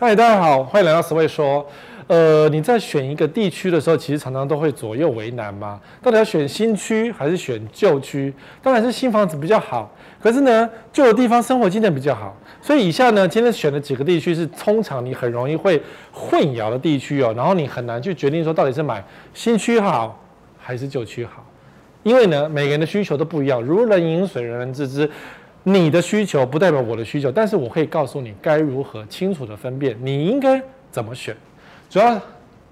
嗨，大家好，欢迎来到十位说。呃，你在选一个地区的时候，其实常常都会左右为难嘛。到底要选新区还是选旧区？当然是新房子比较好。可是呢，旧的地方生活经验比较好。所以以下呢，今天选的几个地区是通常你很容易会混淆的地区哦。然后你很难去决定说到底是买新区好还是旧区好，因为呢，每个人的需求都不一样，如人饮水，人人自知。你的需求不代表我的需求，但是我可以告诉你该如何清楚的分辨，你应该怎么选。主要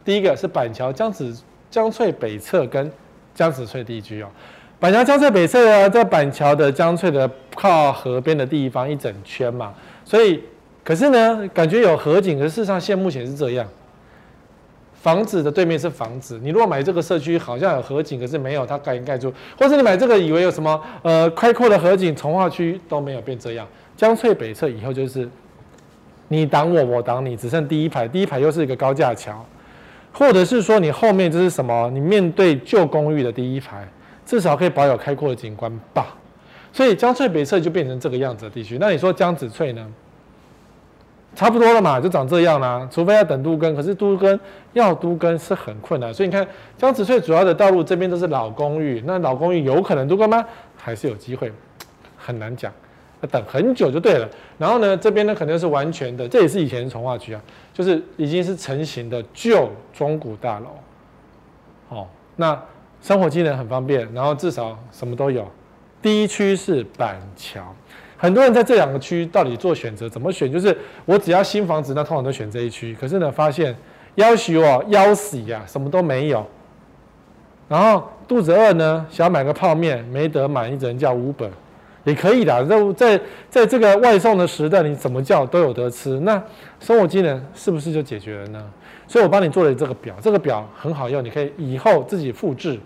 第一个是板桥江子江翠北侧跟江子翠地区哦，板桥江翠北侧呢，在板桥的江翠的靠河边的地方一整圈嘛，所以可是呢，感觉有河景，可是事实上现目前是这样。房子的对面是房子，你如果买这个社区好像有河景，可是没有，它盖盖住，或者你买这个以为有什么呃开阔的河景，从化区都没有变这样。江翠北侧以后就是你挡我，我挡你，只剩第一排，第一排又是一个高架桥，或者是说你后面这是什么？你面对旧公寓的第一排，至少可以保有开阔的景观吧。所以江翠北侧就变成这个样子的地区。那你说江子翠呢？差不多了嘛，就长这样啦。除非要等都更，可是都更要都更是很困难。所以你看，江子翠主要的道路这边都是老公寓，那老公寓有可能都更吗？还是有机会？很难讲，要等很久就对了。然后呢，这边呢可能是完全的，这也是以前重划区啊，就是已经是成型的旧中古大楼。哦，那生活机能很方便，然后至少什么都有。第一区是板桥。很多人在这两个区到底做选择，怎么选？就是我只要新房子，那通常都选这一区。可是呢，发现要许我要死呀，什么都没有。然后肚子饿呢，想买个泡面，没得买，你只能叫五本也可以的。在在在这个外送的时代，你怎么叫都有得吃。那生活机能是不是就解决了呢？所以我帮你做了这个表，这个表很好用，你可以以后自己复制。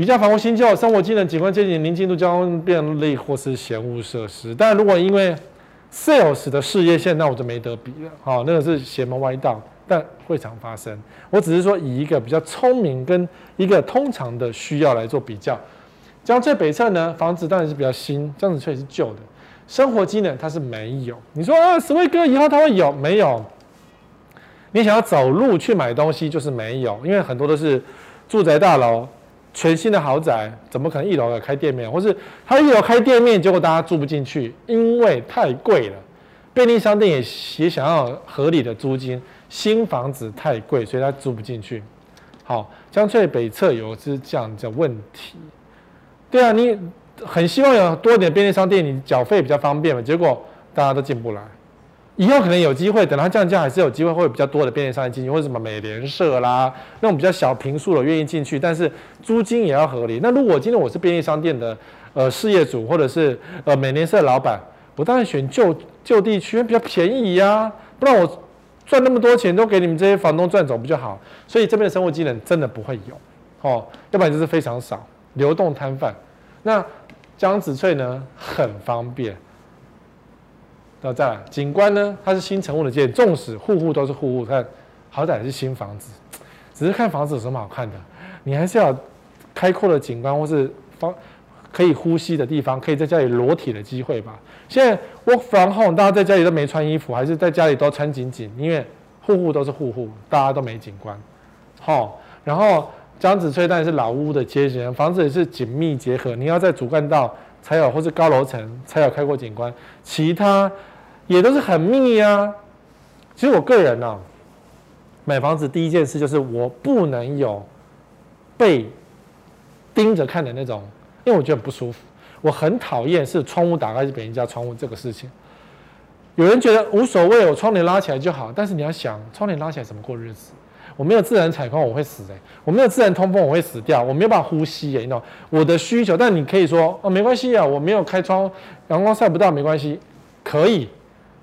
比较房屋新旧、生活机能、景观街景、宁静度、交通便利或是闲物设施。但如果因为 sales 的事业线，那我就没得比了。好，那个是邪门歪道，但会常发生。我只是说以一个比较聪明跟一个通常的需要来做比较。江翠北侧呢，房子当然是比较新，江子翠是旧的，生活机能它是没有。你说啊，史威哥以后它会有没有？你想要走路去买东西就是没有，因为很多都是住宅大楼。全新的豪宅怎么可能一楼要开店面，或是他一楼开店面，结果大家住不进去，因为太贵了。便利商店也也想要合理的租金，新房子太贵，所以他租不进去。好，江翠北侧有是这样的问题。对啊，你很希望有多点便利商店，你缴费比较方便嘛，结果大家都进不来。以后可能有机会，等它降价，还是有机会会有比较多的便利商店进去，或者什么美联社啦，那种比较小平数的愿意进去，但是租金也要合理。那如果今天我是便利商店的呃事业主，或者是呃美联社老板，我当然选旧旧地区比较便宜呀、不然我赚那么多钱都给你们这些房东赚走不就好？所以这边的生活机能真的不会有哦，要不然就是非常少流动摊贩。那江子翠呢，很方便。那再来，景观呢？它是新成屋的建，纵使户户都是户户，看好歹是新房子，只是看房子有什么好看的？你还是要开阔的景观，或是方可以呼吸的地方，可以在家里裸体的机会吧。现在 work from home，大家在家里都没穿衣服，还是在家里都穿紧紧，因为户户都是户户，大家都没景观。好，然后江子翠当然是老屋的街景，房子也是紧密结合，你要在主干道才有，或是高楼层才有开阔景观，其他。也都是很密啊。其实我个人呢、啊，买房子第一件事就是我不能有被盯着看的那种，因为我觉得很不舒服。我很讨厌是窗户打开是别人家窗户这个事情。有人觉得无所谓，我窗帘拉起来就好。但是你要想，窗帘拉起来怎么过日子？我没有自然采光，我会死哎、我没有自然通风，我会死掉。我没有办法呼吸哎、你知道我的需求。但你可以说哦，没关系啊，我没有开窗，阳光晒不到，没关系，可以。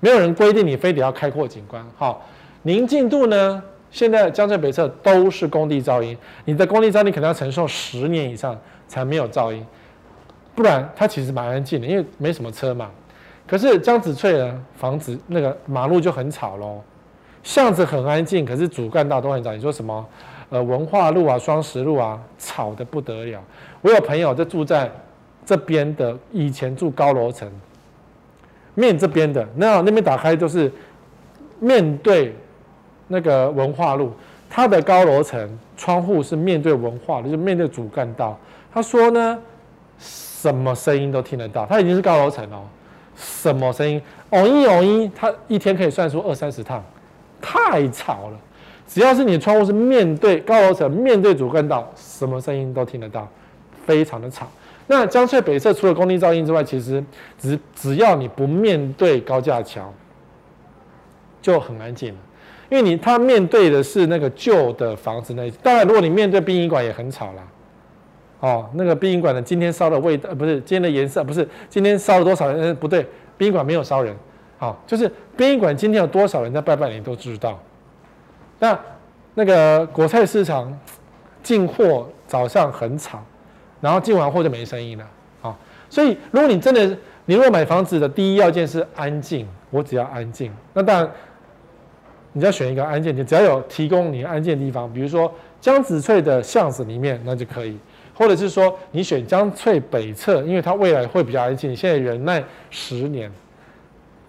没有人规定你非得要开阔景观，好，宁静度呢？现在江翠北侧都是工地噪音，你的工地噪音可能要承受十年以上才没有噪音，不然它其实蛮安静的，因为没什么车嘛。可是江子翠的房子那个马路就很吵喽，巷子很安静，可是主干道都很吵。你说什么？呃，文化路啊，双十路啊，吵得不得了。我有朋友就住在这边的，以前住高楼层。面这边的，那那边打开都是面对那个文化路，它的高楼层窗户是面对文化的，就面对主干道。他说呢，什么声音都听得到。它已经是高楼层哦，什么声音？嗡一嗡一，他一天可以算出二三十趟，太吵了。只要是你窗户是面对高楼层、面对主干道，什么声音都听得到，非常的吵。那江翠北侧除了工地噪音之外，其实只只要你不面对高架桥，就很安静了。因为你它面对的是那个旧的房子那，当然如果你面对殡仪馆也很吵啦。哦，那个殡仪馆的今天烧的味道，不是今天的颜色，不是今天烧了多少人？不对，殡仪馆没有烧人。好、哦，就是殡仪馆今天有多少人在拜拜，你都知道。那那个果菜市场进货早上很吵。然后进完货就没声音了，啊，所以如果你真的，你如果买房子的第一要件是安静，我只要安静，那当然，你要选一个安静点，只要有提供你安静的地方，比如说江子翠的巷子里面，那就可以，或者是说你选江翠北侧，因为它未来会比较安静，现在忍耐十年，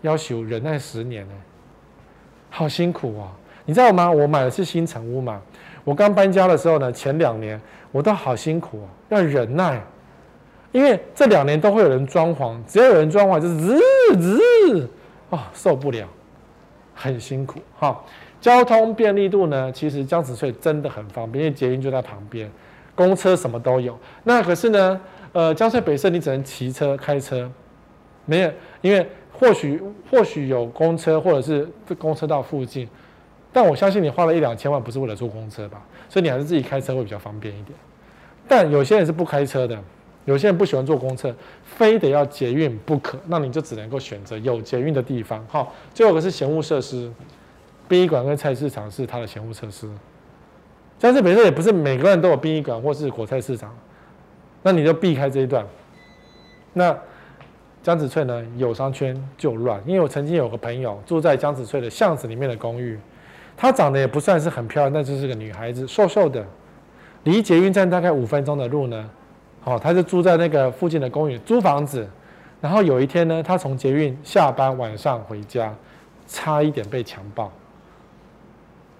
要求忍耐十年呢，好辛苦啊，你知道吗？我买的是新城屋嘛。我刚搬家的时候呢，前两年我都好辛苦哦，要忍耐，因为这两年都会有人装潢，只要有人装潢就是日日啊受不了，很辛苦哈。交通便利度呢，其实江子翠真的很方便，因为捷运就在旁边，公车什么都有。那可是呢，呃，江翠北侧你只能骑车开车，没有，因为或许或许有公车或者是公车到附近。但我相信你花了一两千万不是为了坐公车吧？所以你还是自己开车会比较方便一点。但有些人是不开车的，有些人不喜欢坐公车，非得要捷运不可，那你就只能够选择有捷运的地方。好，最后一个是嫌务设施，殡仪馆跟菜市场是它的嫌务设施。但是比如说也不是每个人都有殡仪馆或是果菜市场，那你就避开这一段。那江子翠呢？有商圈就乱，因为我曾经有个朋友住在江子翠的巷子里面的公寓。她长得也不算是很漂亮，但就是个女孩子，瘦瘦的，离捷运站大概五分钟的路呢。好，她就住在那个附近的公寓租房子。然后有一天呢，她从捷运下班晚上回家，差一点被强暴。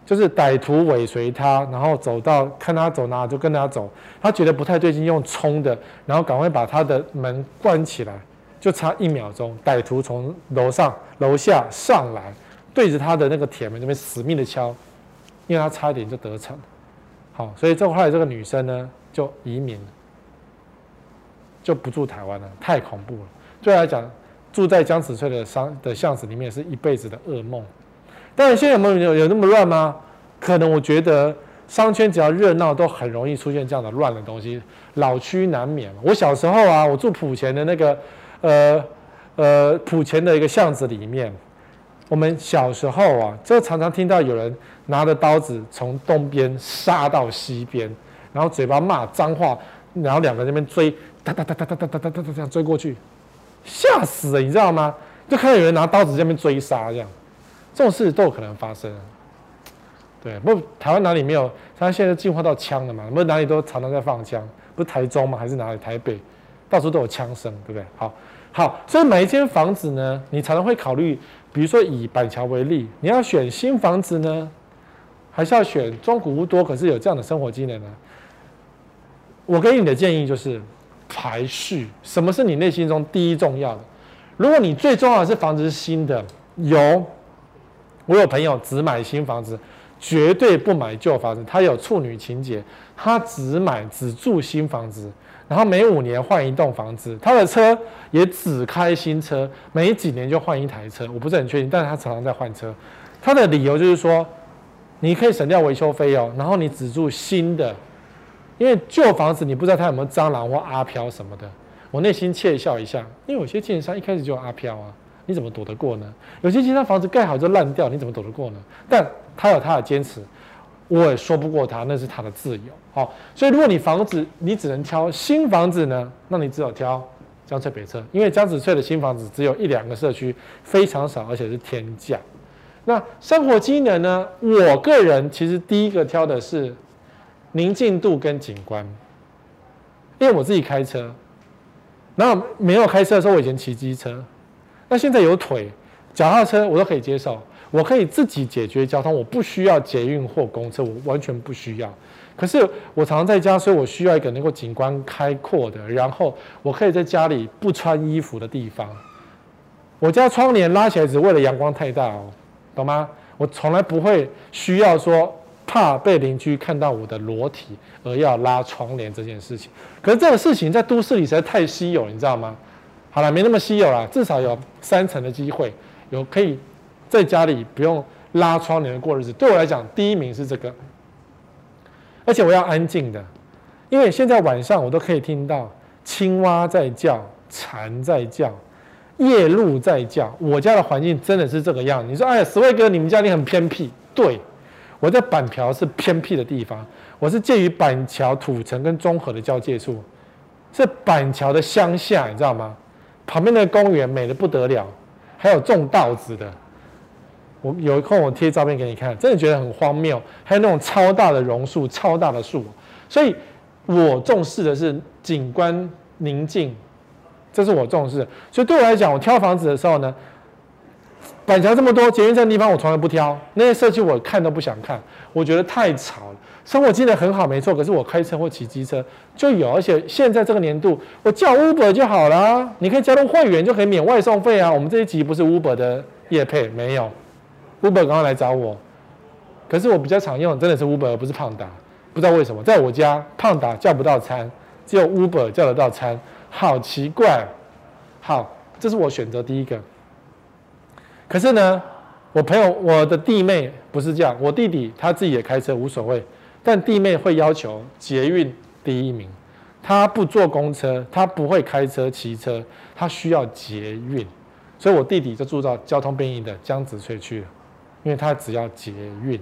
就是歹徒尾随她，然后走到看她走哪就跟她走。她觉得不太对劲，用冲的，然后赶快把她的门关起来，就差一秒钟，歹徒从楼上楼下上来。对着他的那个铁门那边死命的敲，因为他差一点就得逞。好，所以这后来这个女生呢就移民，就不住台湾了，太恐怖了。对他来讲，住在江子翠的商的巷子里面是一辈子的噩梦。但是现在有没有有那么乱吗？可能我觉得商圈只要热闹，都很容易出现这样的乱的东西。老区难免。我小时候啊，我住埔前的那个呃呃埔前的一个巷子里面。我们小时候啊，就常常听到有人拿着刀子从东边杀到西边，然后嘴巴骂脏话，然后两个人那边追，哒哒哒哒哒哒哒哒哒这样追过去，吓死了，你知道吗？就看到有人拿刀子在那边追杀，这样这种事都有可能发生。对，不，台湾哪里没有？他现在进化到枪了嘛？不是哪里都常常在放枪？不是台中吗？还是哪里？台北，到处都有枪声，对不对？好，好，所以每一间房子呢，你常常会考虑。比如说以板桥为例，你要选新房子呢，还是要选中古屋多可是有这样的生活技能呢？我给你的建议就是排序，什么是你内心中第一重要的？如果你最重要的是房子是新的，有，我有朋友只买新房子，绝对不买旧房子，他有处女情结，他只买只住新房子。然后每五年换一栋房子，他的车也只开新车，每几年就换一台车。我不是很确定，但是他常常在换车。他的理由就是说，你可以省掉维修费用，然后你只住新的，因为旧房子你不知道它有没有蟑螂或阿飘什么的。我内心窃笑一下，因为有些建商一开始就阿飘啊，你怎么躲得过呢？有些建商房子盖好就烂掉，你怎么躲得过呢？但他有他的坚持。我也说不过他，那是他的自由。好，所以如果你房子你只能挑新房子呢，那你只有挑江翠北侧，因为江子翠的新房子只有一两个社区，非常少，而且是天价。那生活机能呢？我个人其实第一个挑的是宁静度跟景观，因为我自己开车，然后没有开车的时候，我以前骑机车，那现在有腿，脚踏车我都可以接受。我可以自己解决交通，我不需要捷运或公车，我完全不需要。可是我常常在家，所以我需要一个能够景观开阔的，然后我可以在家里不穿衣服的地方。我家窗帘拉起来只为了阳光太大哦，懂吗？我从来不会需要说怕被邻居看到我的裸体而要拉窗帘这件事情。可是这个事情在都市里实在太稀有，你知道吗？好了，没那么稀有了，至少有三成的机会有可以在家里不用拉窗帘过日子。对我来讲，第一名是这个。而且我要安静的，因为现在晚上我都可以听到青蛙在叫、蝉在叫、夜鹭在叫。我家的环境真的是这个样。你说，哎呀，十位哥，你们家里很偏僻？对，我在板桥是偏僻的地方，我是介于板桥、土城跟中和的交界处，是板桥的乡下，你知道吗？旁边的公园美得不得了，还有种稻子的。我有空我贴照片给你看，真的觉得很荒谬。还有那种超大的榕树，超大的树，所以我重视的是景观宁静，这是我重视的。所以对我来讲，我挑房子的时候呢，板桥这么多捷运站的地方，我从来不挑。那些社区我看都不想看，我觉得太吵了。生活机能很好，没错，可是我开车或骑机车就有，而且现在这个年度，我叫 Uber 就好了。你可以加入会员就可以免外送费啊。我们这一集不是 Uber 的业配，没有。Uber 刚刚来找我，可是我比较常用真的是 Uber，而不是胖达。不知道为什么，在我家胖达叫不到餐，只有 Uber 叫得到餐，好奇怪。好，这是我选择第一个。可是呢，我朋友我的弟妹不是这样，我弟弟他自己也开车无所谓，但弟妹会要求捷运第一名，他不坐公车，他不会开车骑车，他需要捷运，所以我弟弟就住到交通便利的江子翠去了。因为他只要捷运，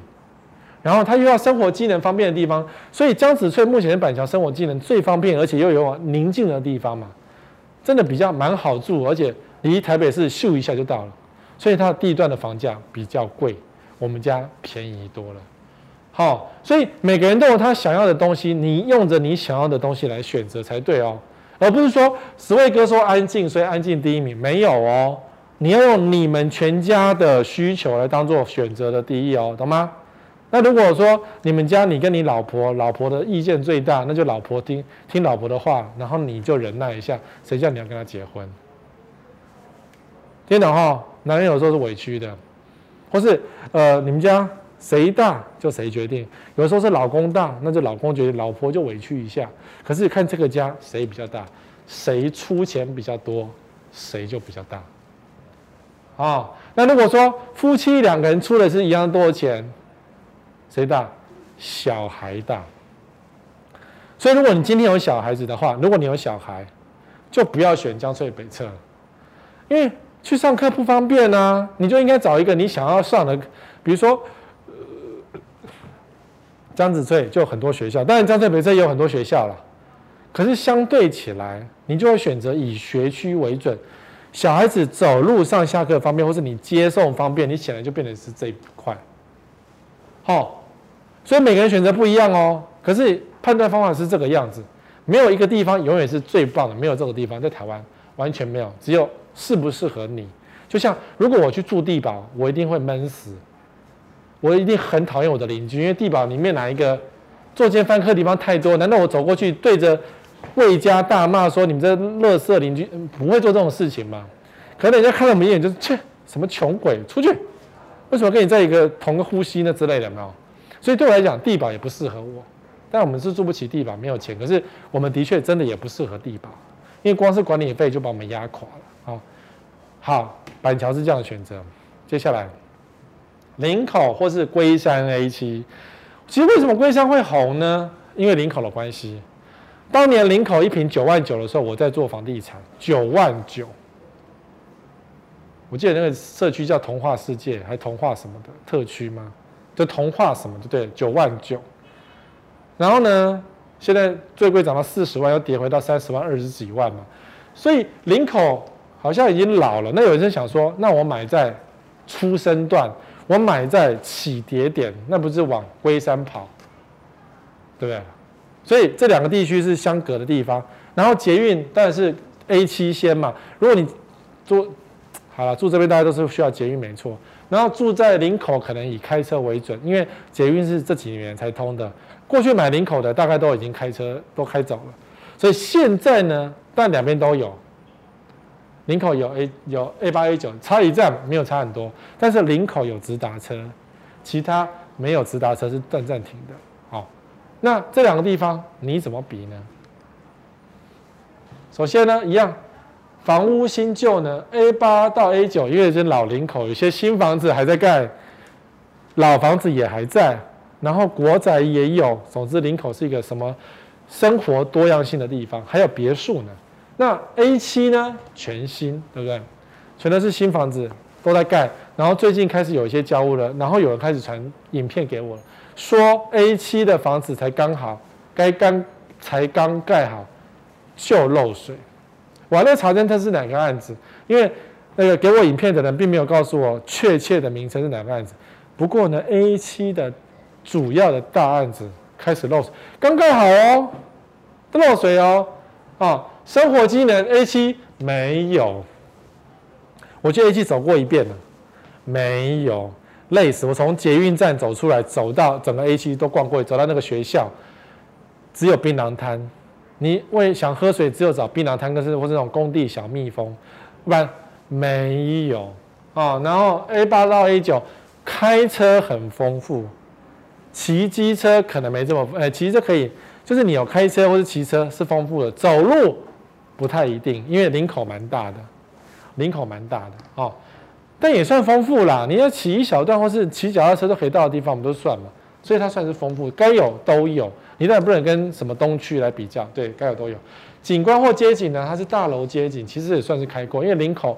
然后他又要生活机能方便的地方，所以江子翠目前的板桥生活机能最方便，而且又有宁静的地方嘛，真的比较蛮好住，而且离台北市咻一下就到了，所以它的地段的房价比较贵，我们家便宜多了。好，所以每个人都有他想要的东西，你用着你想要的东西来选择才对哦，而不是说十位哥说安静，所以安静第一名，没有哦。你要用你们全家的需求来当做选择的第一哦，懂吗？那如果说你们家你跟你老婆，老婆的意见最大，那就老婆听听老婆的话，然后你就忍耐一下，谁叫你要跟他结婚？听懂哈？男人有时候是委屈的，或是呃，你们家谁大就谁决定，有时候是老公大，那就老公决定，老婆就委屈一下。可是看这个家谁比较大，谁出钱比较多，谁就比较大。啊、那如果说夫妻两个人出的是一样多的钱，谁大？小孩大。所以如果你今天有小孩子的话，如果你有小孩，就不要选江翠北侧，因为去上课不方便啊。你就应该找一个你想要上的，比如说，呃、江子翠就很多学校，当然江翠北侧也有很多学校了。可是相对起来，你就会选择以学区为准。小孩子走路上下课方便，或是你接送方便，你显然就变成是这一块。好，所以每个人选择不一样哦。可是判断方法是这个样子，没有一个地方永远是最棒的，没有这个地方在台湾完全没有，只有适不适合你。就像如果我去住地堡，我一定会闷死，我一定很讨厌我的邻居，因为地堡里面哪一个坐奸犯科的地方太多，难道我走过去对着？魏家大骂说：“你们这垃圾邻居不会做这种事情吗？可能人家看到我们一眼就是切，什么穷鬼，出去！为什么跟你在一个同个呼吸呢之类的？没有。所以对我来讲，地堡也不适合我。但我们是住不起地堡，没有钱。可是我们的确真的也不适合地堡，因为光是管理费就把我们压垮了。好，好，板桥是这样的选择。接下来，林口或是龟山 A 七，其实为什么龟山会红呢？因为林口的关系。”当年林口一瓶九万九的时候，我在做房地产，九万九。我记得那个社区叫童话世界，还童话什么的特区吗？就童话什么就对，九万九。然后呢，现在最贵涨到四十万，又跌回到三十万、二十几万嘛。所以林口好像已经老了。那有人想说，那我买在出生段，我买在起跌点，那不是往龟山跑，对不对？所以这两个地区是相隔的地方，然后捷运当然是 A 七先嘛。如果你坐，好了，住这边大家都是需要捷运没错。然后住在林口可能以开车为准，因为捷运是这几年才通的。过去买林口的大概都已经开车都开走了，所以现在呢，但两边都有。林口有 A 有 A 八 A 九，差一站没有差很多，但是林口有直达车，其他没有直达车是断站停的。那这两个地方你怎么比呢？首先呢，一样，房屋新旧呢，A 八到 A 九，因为是老林口，有些新房子还在盖，老房子也还在，然后国宅也有，总之林口是一个什么生活多样性的地方，还有别墅呢。那 A 七呢？全新，对不对？全都是新房子，都在盖。然后最近开始有一些交屋了，然后有人开始传影片给我，说 A 七的房子才刚好，该刚才刚盖好就漏水。我还在查证它是哪个案子，因为那个给我影片的人并没有告诉我确切的名称是哪个案子。不过呢，A 七的主要的大案子开始漏水，刚盖好哦，都漏水哦，啊。生活机能 A 七没有，我去 A 七走过一遍了，没有，累死！我从捷运站走出来，走到整个 A 七都逛过，走到那个学校，只有槟榔摊。你为想喝水，只有找槟榔摊，但是或是那种工地小蜜蜂，不然没有啊。然后 A 八到 A 九开车很丰富，骑机车可能没这么丰，哎，骑车可以，就是你有开车或是骑车是丰富的，走路。不太一定，因为领口蛮大的，领口蛮大的哦，但也算丰富啦。你要骑一小段或是骑脚踏车都可以到的地方，我们都算嘛，所以它算是丰富，该有都有。你当然不能跟什么东区来比较，对，该有都有。景观或街景呢？它是大楼街景，其实也算是开阔，因为林口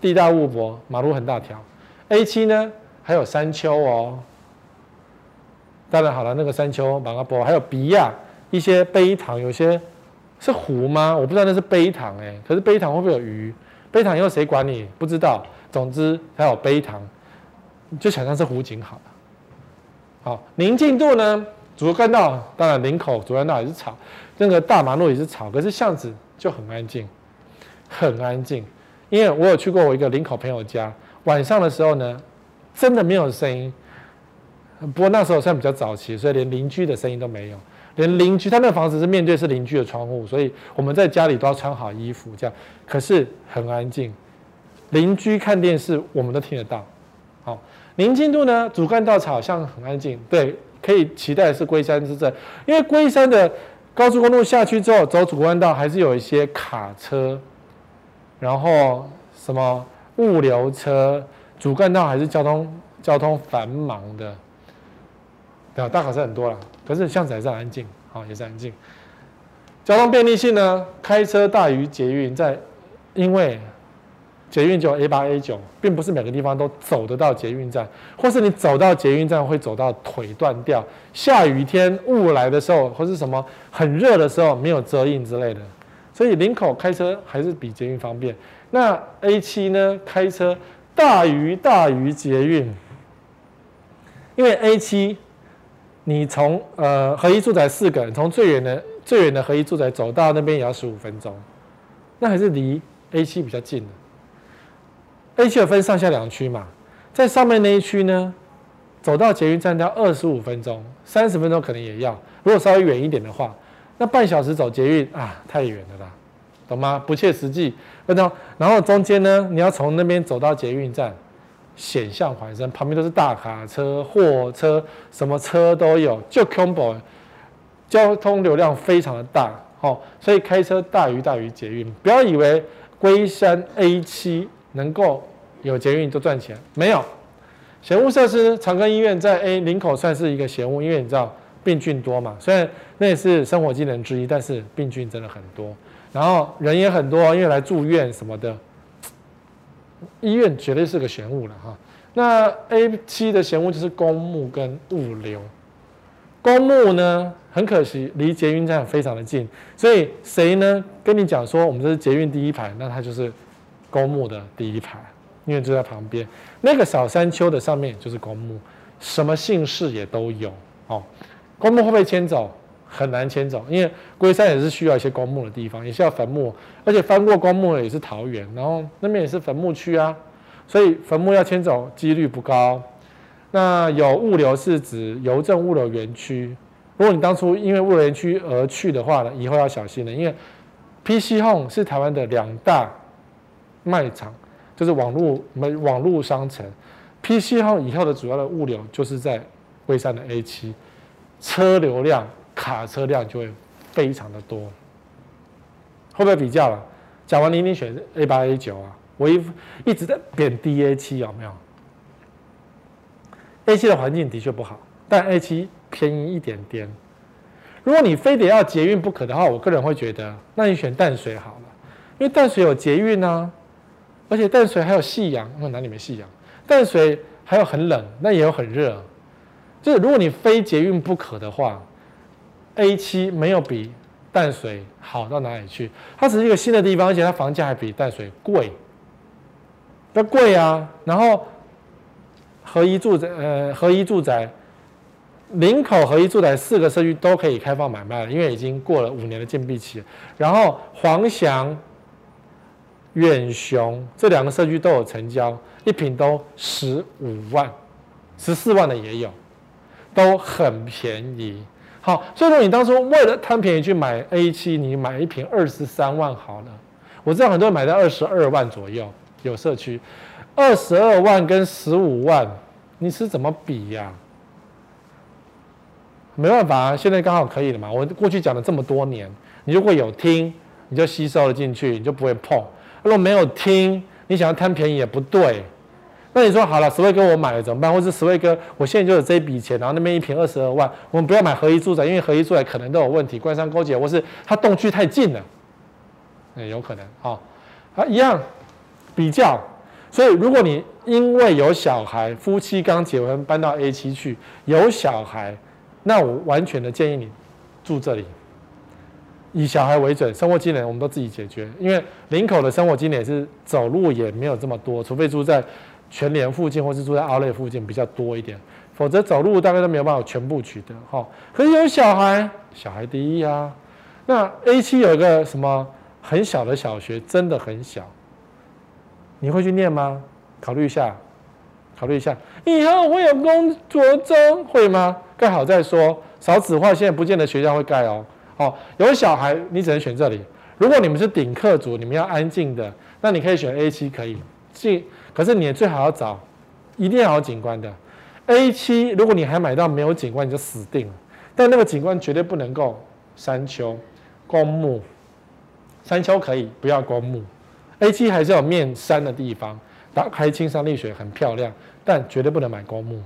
地大物博，马路很大条。A 七呢还有山丘哦，当然好了，那个山丘马阿波还有比亚一些陂塘，有些。是湖吗？我不知道那是陂塘哎，可是陂塘会不会有鱼？陂塘以后谁管你？不知道。总之还有陂塘，就想象是湖景好了。好，宁静度呢？主干道当然林口主干道也是吵，那个大马路也是吵，可是巷子就很安静，很安静。因为我有去过我一个林口朋友家，晚上的时候呢，真的没有声音。不过那时候算比较早期，所以连邻居的声音都没有。连邻居，他那房子是面对是邻居的窗户，所以我们在家里都要穿好衣服，这样。可是很安静，邻居看电视我们都听得到。好，宁静度呢？主干道好像很安静，对，可以期待是龟山之镇，因为龟山的高速公路下去之后，走主干道还是有一些卡车，然后什么物流车，主干道还是交通交通繁忙的。对啊，大卡车很多了。可是巷子还是安静，好，也是安静。交通便利性呢？开车大于捷运，在因为捷运就 A 八 A 九，并不是每个地方都走得到捷运站，或是你走到捷运站会走到腿断掉。下雨天雾来的时候，或是什么很热的时候没有遮荫之类的，所以林口开车还是比捷运方便。那 A 七呢？开车大于大于捷运，因为 A 七。你从呃合一住宅四个人，从最远的最远的合一住宅走到那边也要十五分钟，那还是离 A 七比较近的。A 七有分上下两区嘛，在上面那一区呢，走到捷运站要二十五分钟，三十分钟可能也要。如果稍微远一点的话，那半小时走捷运啊，太远了啦，懂吗？不切实际。然后然后中间呢，你要从那边走到捷运站。险象环生，旁边都是大卡车、货车，什么车都有，就 combo，交通流量非常的大，哦，所以开车大于大于捷运。不要以为龟山 A7 能够有捷运就赚钱，没有。嫌恶设施，长庚医院在 A 林口算是一个嫌恶，因为你知道病菌多嘛，虽然那也是生活机能之一，但是病菌真的很多，然后人也很多，因为来住院什么的。医院绝对是个玄物了哈。那 A 七的玄物就是公墓跟物流。公墓呢，很可惜离捷运站非常的近，所以谁呢跟你讲说我们这是捷运第一排，那他就是公墓的第一排，因为就在旁边。那个小山丘的上面就是公墓，什么姓氏也都有。哦，公墓会不会迁走？很难迁走，因为龟山也是需要一些公墓的地方，也需要坟墓，而且翻过公墓的也是桃园，然后那边也是坟墓区啊，所以坟墓要迁走几率不高。那有物流是指邮政物流园区，如果你当初因为物流园区而去的话呢，以后要小心了，因为 PC Home 是台湾的两大卖场，就是网络网络商城，PC Home 以后的主要的物流就是在龟山的 A 七，车流量卡车辆就会非常的多，会不会比较了？讲完你你选 A 八 A 九啊，我一一直在贬低 A 七有没有？A 七的环境的确不好，但 A 七便宜一点点。如果你非得要捷运不可的话，我个人会觉得，那你选淡水好了，因为淡水有捷运啊，而且淡水还有夕阳，哪里没夕阳？淡水还有很冷，那也有很热。就是如果你非捷运不可的话，A 七没有比淡水好到哪里去。它只是一个新的地方，而且它房价还比淡水贵，那贵啊。然后。合一住宅，呃，合一住宅，林口合一住宅四个社区都可以开放买卖了，因为已经过了五年的禁闭期。然后黄祥、远雄这两个社区都有成交，一坪都十五万、十四万的也有，都很便宜。好，所以说你当初为了贪便宜去买 A 七，你买一瓶二十三万好了。我知道很多人买在二十二万左右，有社区。二十二万跟十五万，你是怎么比呀？没办法啊，现在刚好可以了嘛。我过去讲了这么多年，你如果有听，你就吸收了进去，你就不会碰。如果没有听，你想要贪便宜也不对。那你说好了，十位哥我买了怎么办？或是十位哥，我现在就有这一笔钱，然后那边一平二十二万，我们不要买合一住宅，因为合一住宅可能都有问题，官商勾结，或是它动区太近了，那有可能啊。啊，一样比较。所以，如果你因为有小孩，夫妻刚结婚搬到 A 七去，有小孩，那我完全的建议你住这里，以小孩为准，生活机能我们都自己解决。因为林口的生活机能是走路也没有这么多，除非住在全联附近或是住在阿瑞附近比较多一点，否则走路大概都没有办法全部取得。哈，可是有小孩，小孩第一啊。那 A 七有一个什么很小的小学，真的很小。你会去念吗？考虑一下，考虑一下。以后会有工作中会吗？盖好再说。少子化现在不见得学校会盖哦。好，有小孩你只能选这里。如果你们是顶客组，你们要安静的，那你可以选 A 七可以。进，可是你最好要找，一定要有景观的。A 七，如果你还买到没有景观，你就死定了。但那个景观绝对不能够山丘、公墓。山丘可以，不要公墓。A 七还是有面山的地方，打开青山绿水很漂亮，但绝对不能买公墓，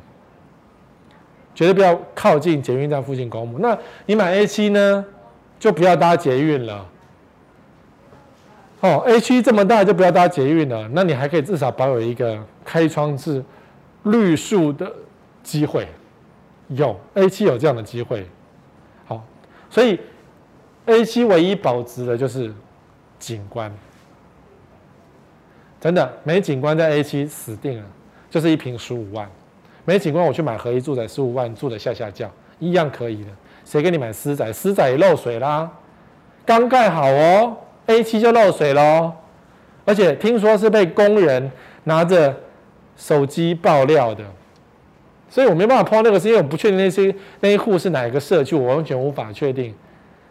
绝对不要靠近捷运站附近公墓。那你买 A 七呢，就不要搭捷运了。哦，A 区这么大就不要搭捷运了，那你还可以至少保有一个开窗至绿树的机会，有 A 区有这样的机会。好，所以 A 区唯一保值的就是景观。真的没景观在 A 区死定了，就是一平十五万，没景观我去买合一住宅十五万住的吓吓叫，一样可以的。谁给你买私宅？私宅也漏水啦，刚盖好哦，A 七就漏水喽，而且听说是被工人拿着手机爆料的，所以我没办法碰到那个，是因为我不确定那些那一户是哪一个社区，我完全无法确定。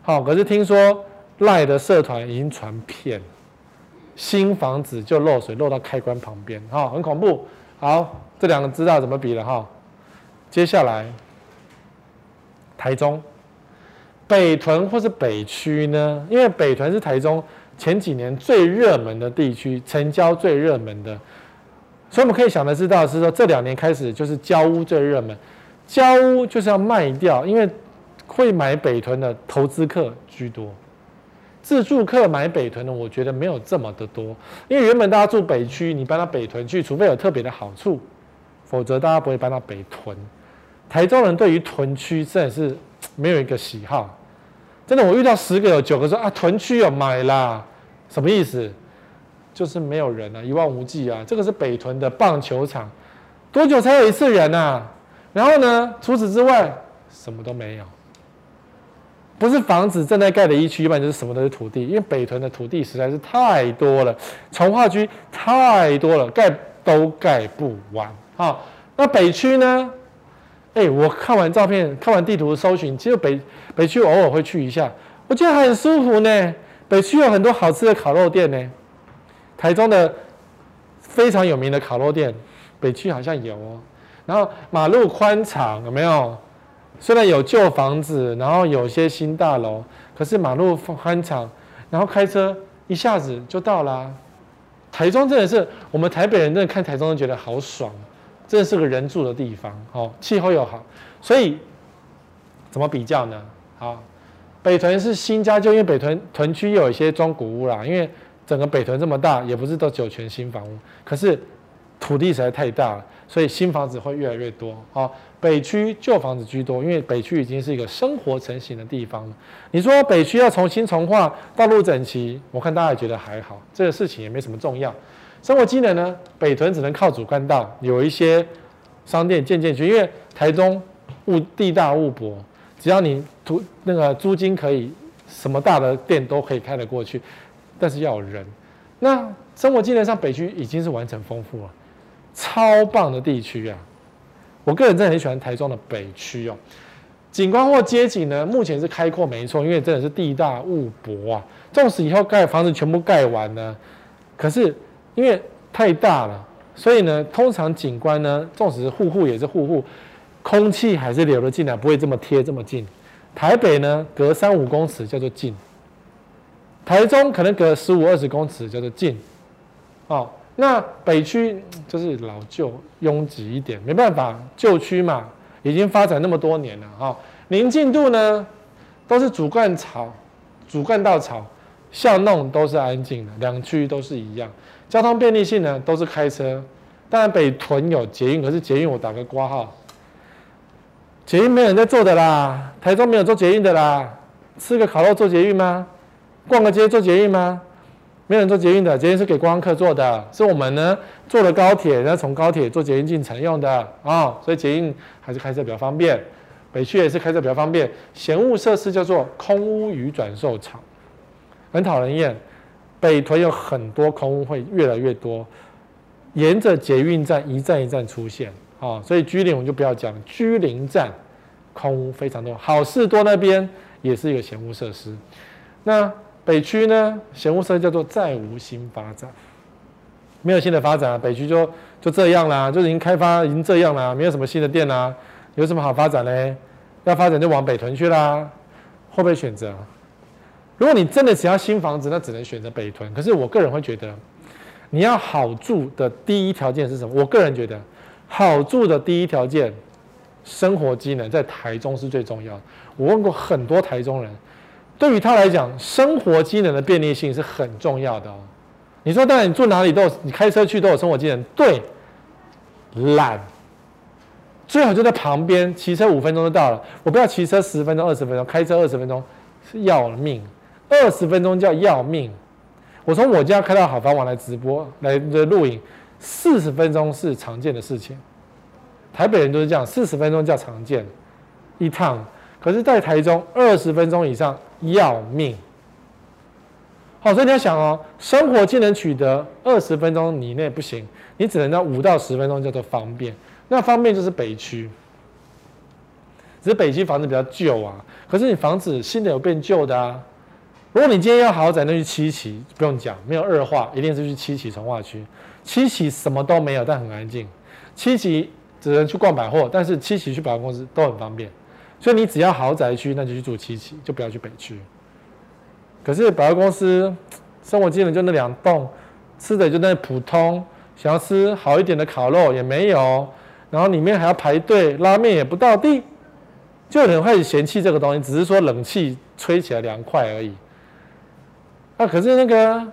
好，可是听说赖的社团已经传遍。新房子就漏水，漏到开关旁边，哈，很恐怖。好，这两个知道怎么比了哈。接下来，台中北屯或是北区呢？因为北屯是台中前几年最热门的地区，成交最热门的，所以我们可以想的知道是说，这两年开始就是交屋最热门，交屋就是要卖掉，因为会买北屯的投资客居多。自住客买北屯的，我觉得没有这么的多，因为原本大家住北区，你搬到北屯去，除非有特别的好处，否则大家不会搬到北屯。台中人对于屯区真的是没有一个喜好，真的，我遇到十个有九个说啊，屯区有买啦，什么意思？就是没有人啊，一望无际啊。这个是北屯的棒球场，多久才有一次人啊？然后呢，除此之外什么都没有。不是房子正在盖的一区，一般就是什么都是土地，因为北屯的土地实在是太多了，重划区太多了，盖都盖不完啊。那北区呢？哎，我看完照片，看完地图搜寻，其实北北区偶尔会去一下，我觉得很舒服呢。北区有很多好吃的烤肉店呢，台中的非常有名的烤肉店，北区好像有哦。然后马路宽敞，有没有？虽然有旧房子，然后有些新大楼，可是马路宽敞，然后开车一下子就到啦。台中真的是我们台北人，真的看台中都觉得好爽，这是个人住的地方哦，气候又好，所以怎么比较呢？好，北屯是新家，就，因为北屯屯区有一些中古屋啦，因为整个北屯这么大，也不是都九全新房屋，可是土地实在太大了，所以新房子会越来越多啊。北区旧房子居多，因为北区已经是一个生活成型的地方了。你说北区要重新重划，道路整齐，我看大家也觉得还好，这个事情也没什么重要。生活机能呢，北屯只能靠主干道，有一些商店渐渐去，因为台中物地大物博，只要你租那个租金可以，什么大的店都可以开得过去，但是要有人。那生活机能上，北区已经是完成丰富了，超棒的地区啊！我个人真的很喜欢台中的北区哦，景观或街景呢，目前是开阔没错，因为真的是地大物博啊。纵使以后盖房子全部盖完呢，可是因为太大了，所以呢，通常景观呢，纵使是户户也是户户，空气还是流得进来，不会这么贴这么近。台北呢，隔三五公尺叫做近，台中可能隔十五二十公尺叫做近，哦。那北区就是老旧、拥挤一点，没办法，旧区嘛，已经发展那么多年了哈。宁静度呢，都是主干草、主干道草，巷弄都是安静的，两区都是一样。交通便利性呢，都是开车。当然北屯有捷运，可是捷运我打个括号，捷运没有人在做的啦。台中没有做捷运的啦，吃个烤肉做捷运吗？逛个街做捷运吗？没有人做捷运的，捷运是给观光客做的，是我们呢坐了高铁，然后从高铁坐捷运进城用的啊、哦，所以捷运还是开车比较方便。北区也是开车比较方便，闲物设施叫做空屋与转售场，很讨人厌。北屯有很多空屋会越来越多，沿着捷运站一站一站出现啊、所以居林我们就不要讲，居林站空屋非常多，好事多那边也是一个嫌恶设施，那。北区呢，嫌恶设施叫做再无新发展，没有新的发展啊，北区就就这样啦，就已经开发已经这样啦，没有什么新的店啦，有什么好发展呢？要发展就往北屯去啦，会不会选择？如果你真的想要新房子，那只能选择北屯。可是我个人会觉得，你要好住的第一条件是什么？我个人觉得，好住的第一条件，生活机能在台中是最重要的。我问过很多台中人。对于他来讲，生活机能的便利性是很重要的哦。你说，当然你住哪里都有，你开车去都有生活机能。对，懒，最好就在旁边，骑车五分钟就到了。我不要骑车十分钟、二十分钟，开车二十分钟是要了命，二十分钟叫要命。我从我家开到好房网来直播来的录影，四十分钟是常见的事情。台北人都是这样，四十分钟叫常见，一趟。可是，在台中二十分钟以上。要命！好，所以你要想哦，生活技能取得二十分钟以内不行，你只能到五到十分钟叫做方便。那方便就是北区，只是北区房子比较旧啊。可是你房子新的有变旧的啊。如果你今天要豪宅，那去七期不用讲，没有二化，一定是去七期重化区。七期什么都没有，但很安静。七期只能去逛百货，但是七期去百货公司都很方便。所以你只要豪宅区，那就去住七期，就不要去北区。可是百货公司生活机能就那两栋，吃的就那普通，想要吃好一点的烤肉也没有，然后里面还要排队，拉面也不到地，就有人会嫌弃这个东西，只是说冷气吹起来凉快而已。可是那个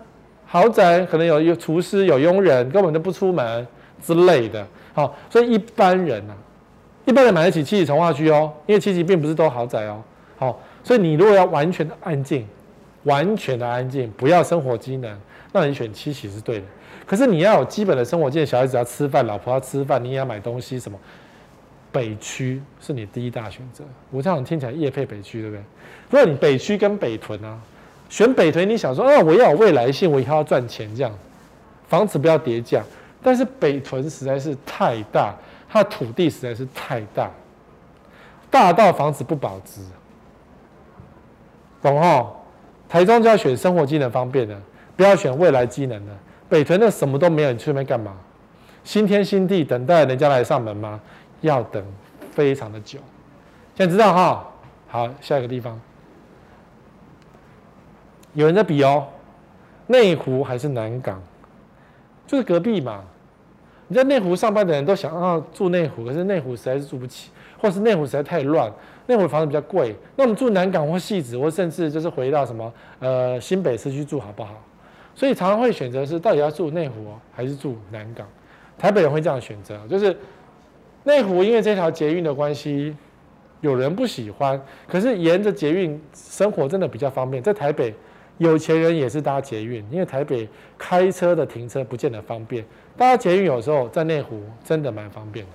豪宅可能有有厨师、有佣人，根本就不出门之类的。好，所以一般人啊。一般人买得起七期重划区哦，因为七期并不是都豪宅哦。好，所以你如果要完全的安静，完全的安静，不要生活机能，那你选七期是对的。可是你要有基本的生活机能，小孩子要吃饭，老婆要吃饭，你也要买东西什么，北区是你第一大选择。我这样听起来业配北区，对不对？如果你北区跟北屯啊，选北屯，你想说啊，我要有未来性，我以后要赚钱，这样房子不要跌价。但是北屯实在是太大，它的土地实在是太大，大到房子不保值。懂哈？台中就要选生活机能方便的，不要选未来机能的。北屯那什么都没有，你去那边干嘛？新天新地，等待人家来上门吗？要等非常的久。现在知道哈？好，下一个地方，有人在比哦，内湖还是南港？就是隔壁嘛。你在内湖上班的人都想要住内湖，可是内湖实在是住不起，或是内湖实在太乱。内湖房子比较贵，那我们住南港或汐止，或甚至就是回到什么呃新北市去住好不好？所以常常会选择是到底要住内湖还是住南港？台北人会这样选择，就是内湖因为这条捷运的关系，有人不喜欢，可是沿着捷运生活真的比较方便。在台北，有钱人也是搭捷运，因为台北开车的停车不见得方便，搭捷运有时候在内湖真的蛮方便的。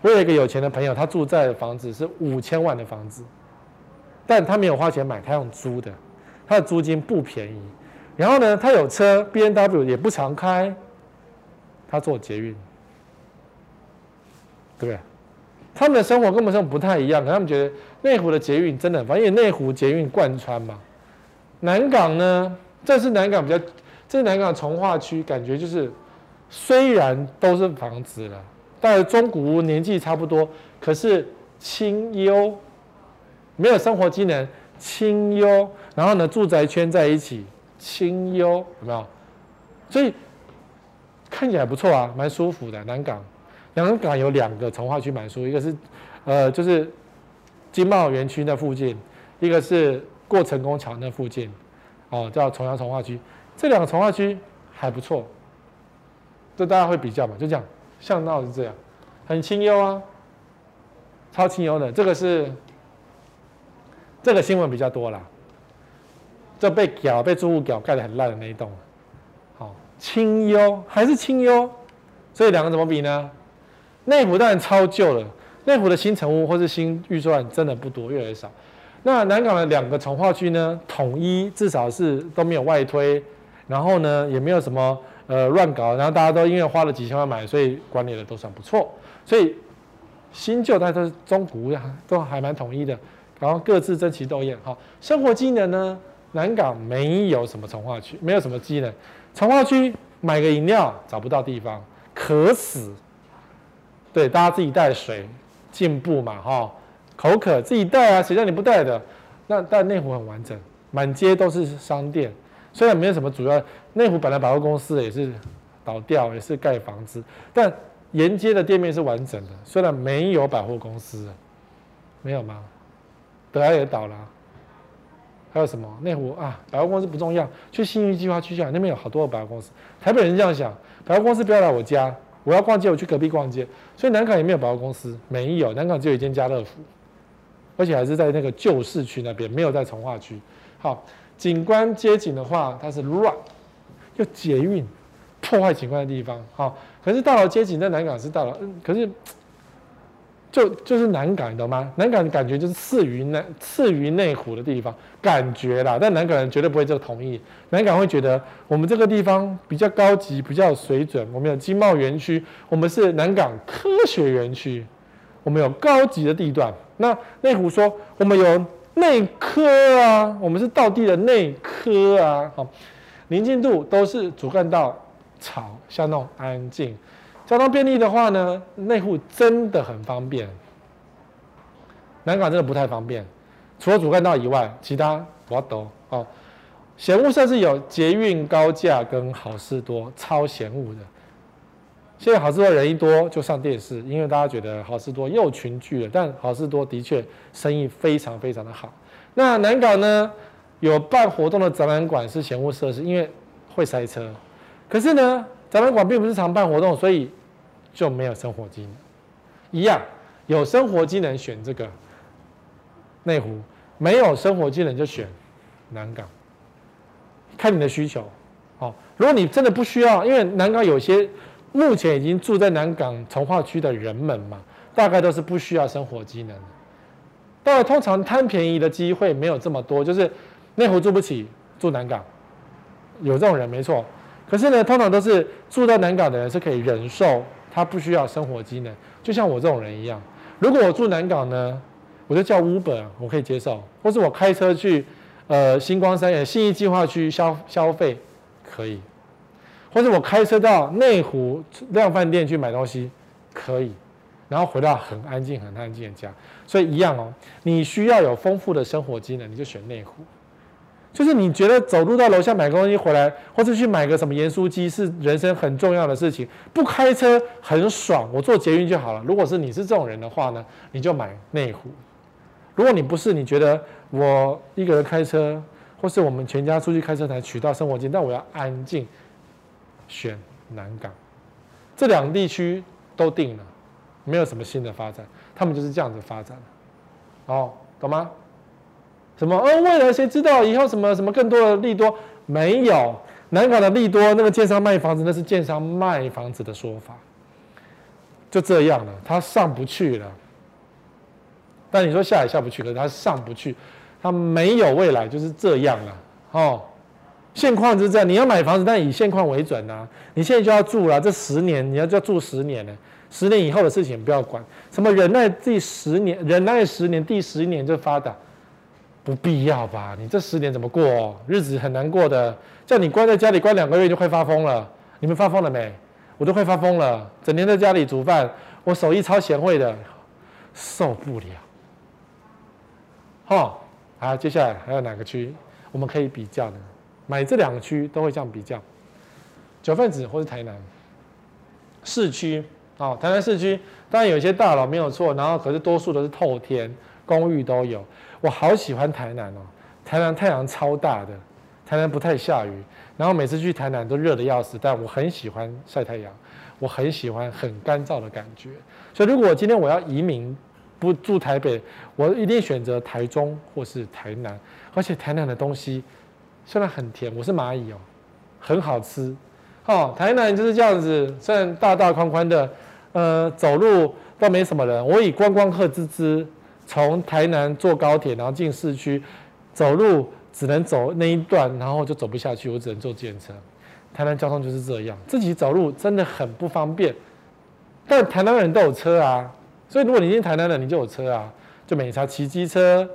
我有一个有钱的朋友，他住在的房子是五千万的房子，但他没有花钱买，他用租的，他的租金不便宜。然后呢，他有车，B N W 也不常开，他坐捷运，对不对？他们的生活跟我们生活不太一样，他们觉得内湖的捷运真的很方便，因为内湖捷运贯穿嘛。南港呢，这是南港比较，这是南港从化区，感觉就是虽然都是房子了。但是中古屋年纪差不多，可是清幽，没有生活机能，清幽。然后呢，住宅圈在一起，清幽，有没有？所以看起来不错啊，蛮舒服的。南港，南港有两个从化区蛮舒服，一个是呃，就是经贸园区那附近，一个是过成功桥那附近，哦，叫重阳重划区。这两个重划区还不错，这大家会比较嘛？就这样。巷道是这样，很清幽啊，超清幽的。这个是这个新闻比较多啦，这被搞被住户搞盖得很烂的那一栋，好清幽还是清幽，所以两个怎么比呢？内湖当然超旧了，内湖的新成屋或是新预算真的不多，越来越少。那南港的两个重划区呢，统一至少是都没有外推，然后呢也没有什么。呃，乱搞，然后大家都因为花了几千万买，所以管理的都算不错。所以新旧大家都是中古都还蛮统一的，然后各自争奇斗艳。哈，生活机能呢，南港没有什么重划区，没有什么机能。重划区买个饮料找不到地方，渴死。对，大家自己带水，进步嘛，哈，口渴自己带啊，谁叫你不带的？那但内湖很完整，满街都是商店。虽然没有什么主要，内湖本来百货公司也是倒掉，也是盖房子，但沿街的店面是完整的。虽然没有百货公司，没有吗？德爱也倒了，还有什么？内湖啊，百货公司不重要，去信义计划区去，那边有好多的百货公司。台北人这样想，百货公司不要来我家，我要逛街，我去隔壁逛街。所以南港也没有百货公司，没有，南港只有一间家乐福，而且还是在那个旧市区那边，没有在重划区。好。景观街景的话，它是乱又捷运破坏景观的地方。好，可是大楼街景在南港是大楼，嗯，可是就就是南港，你懂吗？南港的感觉就是次于南次于内湖的地方，感觉啦。但南港人绝对不会这个同意。南港会觉得我们这个地方比较高级，比较有水准。我们有经贸园区，我们是南港科学园区，我们有高级的地段。那内湖说我们有。内科啊，我们是道地的内科啊，好，宁静度都是主干道吵，像那种安静，交通便利的话呢，内湖真的很方便。南港真的不太方便，除了主干道以外，其他我都哦。嫌恶设施有捷运高架跟好事多，超嫌物的。现在好事多人一多就上电视，因为大家觉得好事多又群聚了。但好事多的确生意非常非常的好。那南港呢，有办活动的展览馆是嫌恶设施，因为会塞车。可是呢，展览馆并不是常办活动，所以就没有生活机能。一样有生活机能选这个内湖，没有生活机能就选南港，看你的需求。好，如果你真的不需要，因为南港有些。目前已经住在南港从化区的人们嘛，大概都是不需要生活机能的。当然，通常贪便宜的机会没有这么多，就是内湖住不起，住南港，有这种人没错。可是呢，通常都是住在南港的人是可以忍受，他不需要生活机能，就像我这种人一样。如果我住南港呢，我就叫 Uber，我可以接受，或是我开车去呃星光三越、信义计划区消消费可以，或者我开车到内湖量饭店去买东西可以。然后回到很安静、很安静的家，所以一样哦。你需要有丰富的生活机能，你就选内湖。就是你觉得走路到楼下买个东西回来，或者去买个什么盐酥鸡是人生很重要的事情，不开车很爽，我坐捷运就好了。如果是你是这种人的话呢，你就买内湖。如果你不是，你觉得我一个人开车，或是我们全家出去开车才取到生活机能，但我要安静，选南港。这两个地区都定了。没有什么新的发展，他们就是这样子发展哦，懂吗？什么？呃，未来谁知道以后什么什么更多的利多？没有，南港的利多，那个建商卖房子，那是建商卖房子的说法，就这样了，他上不去了。但你说下也下不去，可是他上不去，他没有未来，就是这样了。哦，现况就是这样，你要买房子，但以现况为准啊。你现在就要住了，这十年你要就要住十年了。十年以后的事情不要管，什么忍耐第十年，忍耐十年，第十年就发达，不必要吧？你这十年怎么过？日子很难过的，叫你关在家里关两个月就快发疯了。你们发疯了没？我都快发疯了，整天在家里煮饭，我手艺超贤惠的，受不了。好，好，接下来还有哪个区我们可以比较呢？买这两个区都会这样比较，九份子或是台南市区。哦，台南市区当然有一些大楼没有错，然后可是多数都是透天公寓都有。我好喜欢台南哦，台南太阳超大的，台南不太下雨，然后每次去台南都热得要死，但我很喜欢晒太阳，我很喜欢很干燥的感觉。所以如果今天我要移民不住台北，我一定选择台中或是台南，而且台南的东西虽然很甜，我是蚂蚁哦，很好吃。哦，台南就是这样子，虽然大大宽宽的。呃，走路都没什么人。我以观光客之姿，从台南坐高铁，然后进市区，走路只能走那一段，然后就走不下去，我只能坐计程车。台南交通就是这样，自己走路真的很不方便。但台南人都有车啊，所以如果你进台南人，你就有车啊，就每次骑机车，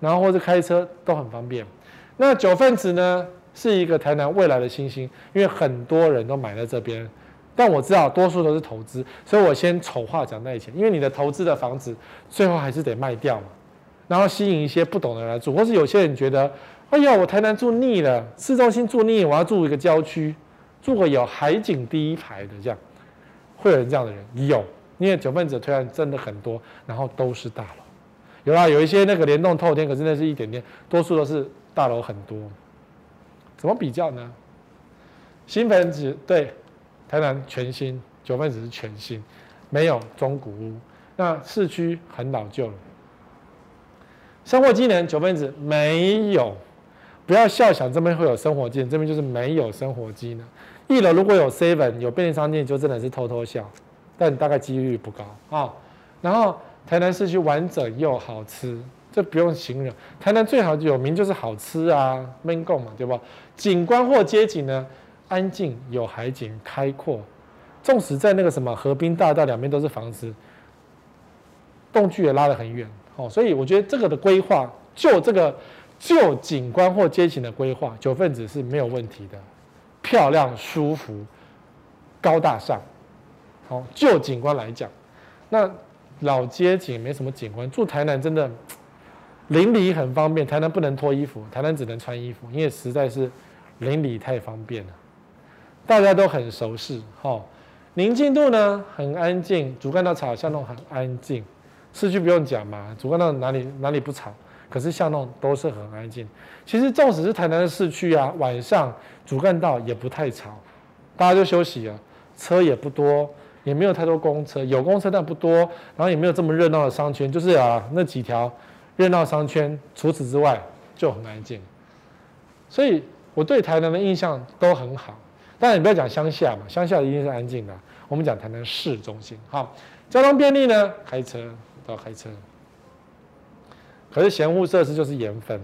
然后或者开车都很方便。那九份子呢，是一个台南未来的新星，因为很多人都买在这边。但我知道多数都是投资，所以我先丑话讲在前，因为你的投资的房子最后还是得卖掉嘛，然后吸引一些不懂的人来住，或是有些人觉得，哎呀，我台南住腻了，市中心住腻，我要住一个郊区，住个有海景第一排的这样，会有人这样的人有，因为九份子推案真的很多，然后都是大楼，有啊，有一些那个联动透天，可是那是一点点，多数都是大楼很多，怎么比较呢？新粉子对。台南全新，九份子是全新，没有中古屋。那市区很老旧了。生活机能九份子没有，不要笑想这边会有生活机能，这边就是没有生活机能。一楼如果有 seven 有便利商店，就真的是偷偷笑，但大概几率不高啊。然后台南市区完整又好吃，这不用形容。台南最好有名就是好吃啊，闷贡嘛，对吧？景观或街景呢？安静有海景，开阔。纵使在那个什么河滨大道两边都是房子，栋距也拉得很远。哦，所以我觉得这个的规划，就这个就景观或街景的规划，九份子是没有问题的，漂亮、舒服、高大上。好，就景观来讲，那老街景没什么景观。住台南真的邻里很方便，台南不能脱衣服，台南只能穿衣服，因为实在是邻里太方便了。大家都很熟悉，哈，宁静度呢很安静，主干道吵，巷弄很安静，市区不用讲嘛，主干道哪里哪里不吵，可是巷弄都是很安静。其实纵使是台南的市区啊，晚上主干道也不太吵，大家就休息了，车也不多，也没有太多公车，有公车但不多，然后也没有这么热闹的商圈，就是啊那几条热闹商圈，除此之外就很安静。所以我对台南的印象都很好。当然你不要讲乡下嘛，乡下一定是安静的。我们讲台南市中心，好，交通便利呢？开车都要开车。可是嫌恶设施就是盐分，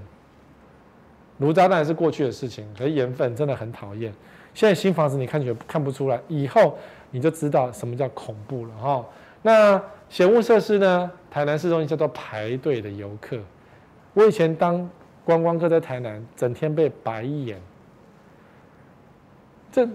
炉渣当然是过去的事情，可是盐分真的很讨厌。现在新房子你看起来看不出来，以后你就知道什么叫恐怖了哈。那嫌恶设施呢？台南市中心叫做排队的游客。我以前当观光客在台南，整天被白眼。这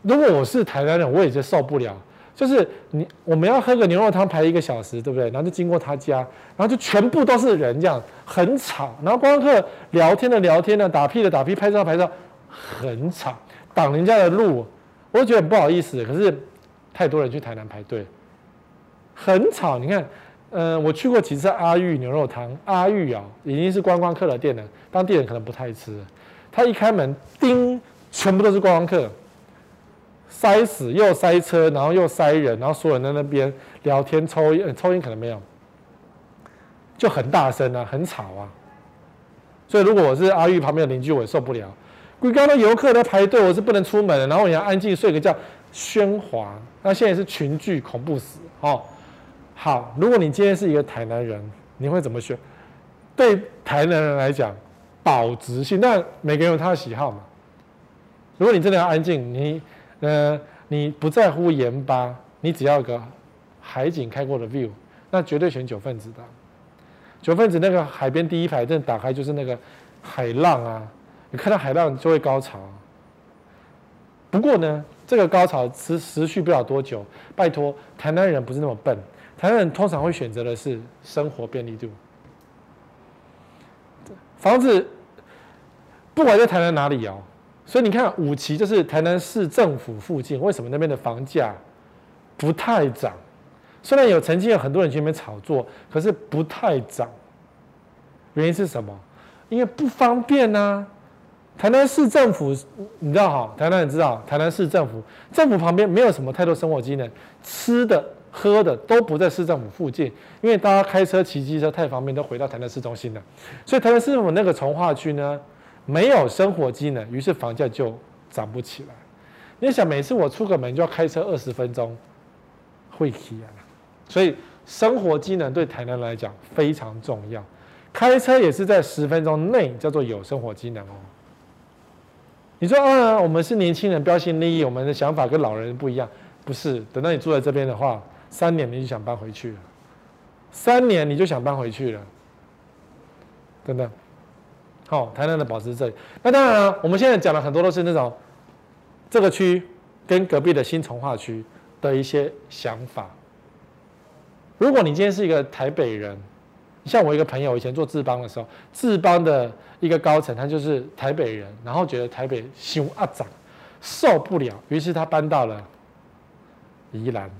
如果我是台南人，我也就受不了。就是你，我们要喝个牛肉汤排一个小时，对不对？然后就经过他家，然后就全部都是人，这样很吵。然后观光客聊天的聊天的，打屁的打屁，拍照拍照，很吵，挡人家的路，我就觉得很不好意思。可是太多人去台南排队，很吵。你看，呃，我去过几次阿玉牛肉汤，阿玉啊，已经是观光客的店了，当地人可能不太吃。他一开门，叮，全部都是观光客。塞死，又塞车，然后又塞人，然后所有人在那边聊天、抽烟，抽烟可能没有，就很大声啊，很吵啊。所以如果我是阿玉旁边的邻居，我也受不了。刚刚的游客在排队，我是不能出门的，然后我要安静睡个觉，喧哗。那现在是群聚，恐怖死哦。好，如果你今天是一个台南人，你会怎么选？对台南人来讲，保值性，但每个人有他的喜好嘛。如果你真的要安静，你。呃，你不在乎盐巴，你只要个海景开过的 view，那绝对选九份子的。九份子那个海边第一排，正打开就是那个海浪啊，你看到海浪就会高潮。不过呢，这个高潮持持续不了多久。拜托，台南人不是那么笨，台南人通常会选择的是生活便利度。房子不管在台南哪里哦。所以你看，五期就是台南市政府附近，为什么那边的房价不太涨？虽然有曾经有很多人去那边炒作，可是不太涨。原因是什么？因为不方便啊。台南市政府，你知道哈？台南人知道，台南市政府政府旁边没有什么太多生活机能，吃的喝的都不在市政府附近，因为大家开车骑机车太方便，都回到台南市中心了。所以台南市政府那个从化区呢？没有生活机能，于是房价就涨不起来。你想，每次我出个门就要开车二十分钟，会气啊！所以生活机能对台南来讲非常重要。开车也是在十分钟内叫做有生活机能哦。你说啊，我们是年轻人标新立异，我们的想法跟老人不一样，不是？等到你住在这边的话，三年你就想搬回去了，三年你就想搬回去了，真的。好，台南的保持这里。那当然了，我们现在讲的很多都是那种这个区跟隔壁的新重划区的一些想法。如果你今天是一个台北人，像我一个朋友以前做智邦的时候，智邦的一个高层他就是台北人，然后觉得台北凶啊长受不了，于是他搬到了宜兰。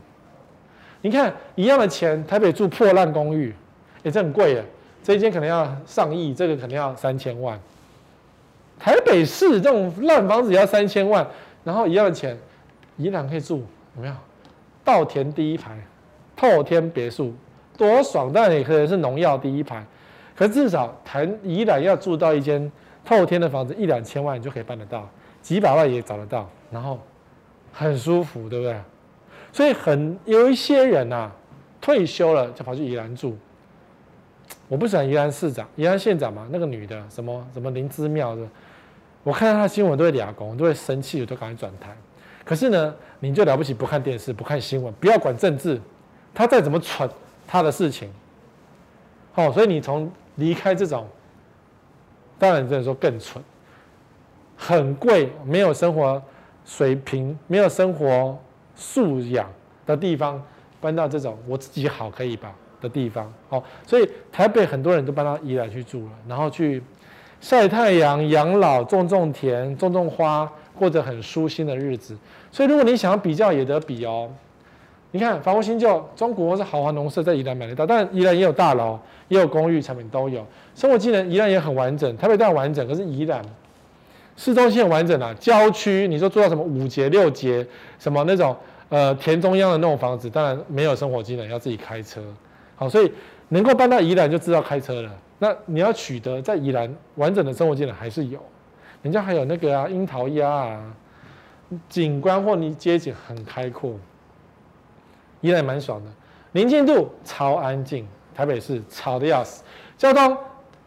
你看一样的钱，台北住破烂公寓，也这很贵耶。这一间可能要上亿，这个可能要三千万。台北市这种烂房子也要三千万，然后一样的钱，宜兰可以住，有没有？稻田第一排，透天别墅，多爽！当然也可能是农药第一排，可至少台宜兰要住到一间透天的房子，一两千万你就可以办得到，几百万也找得到，然后很舒服，对不对？所以很有一些人呐、啊，退休了就跑去宜兰住。我不喜欢宜兰市长、宜兰县长嘛，那个女的什么什么林姿妙的，我看到她新闻都会俩公，都会生气，我都赶紧转台。可是呢，你就了不起，不看电视，不看新闻，不要管政治，他再怎么蠢，他的事情。哦，所以你从离开这种，当然只能说更蠢，很贵，没有生活水平，没有生活素养的地方，搬到这种我自己好可以吧？的地方，好，所以台北很多人都搬到宜兰去住了，然后去晒太阳、养老、种种田、种种花，过着很舒心的日子。所以如果你想要比较，也得比哦。你看房屋新旧，中国是豪华农舍在宜兰买得到，但宜兰也有大楼，也有公寓产品都有。生活机能宜兰也很完整，台北当然完整，可是宜兰市中心很完整啊。郊区你说做到什么五节六节，什么那种呃田中央的那种房子，当然没有生活机能，要自己开车。好，所以能够搬到宜兰就知道开车了。那你要取得在宜兰完整的生活技能还是有，人家还有那个啊樱桃鸭啊，景观或你街景很开阔，宜兰蛮爽的。宁静度超安静，台北市吵得要死。交通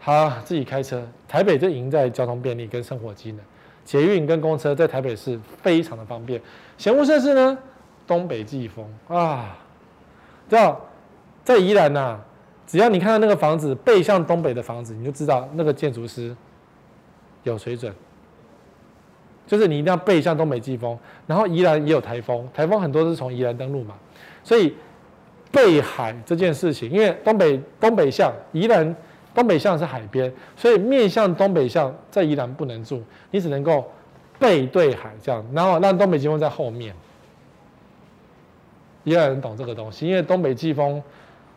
他，自己开车，台北就赢在交通便利跟生活机能，捷运跟公车在台北市非常的方便。嫌恶设施呢？东北季风啊，知道在宜兰呐、啊，只要你看到那个房子背向东北的房子，你就知道那个建筑师有水准。就是你一定要背向东北季风，然后宜兰也有台风，台风很多都是从宜兰登陆嘛，所以背海这件事情，因为东北东北向宜兰东北向是海边，所以面向东北向在宜兰不能住，你只能够背对海这样，然后让东北季风在后面。宜兰人懂这个东西，因为东北季风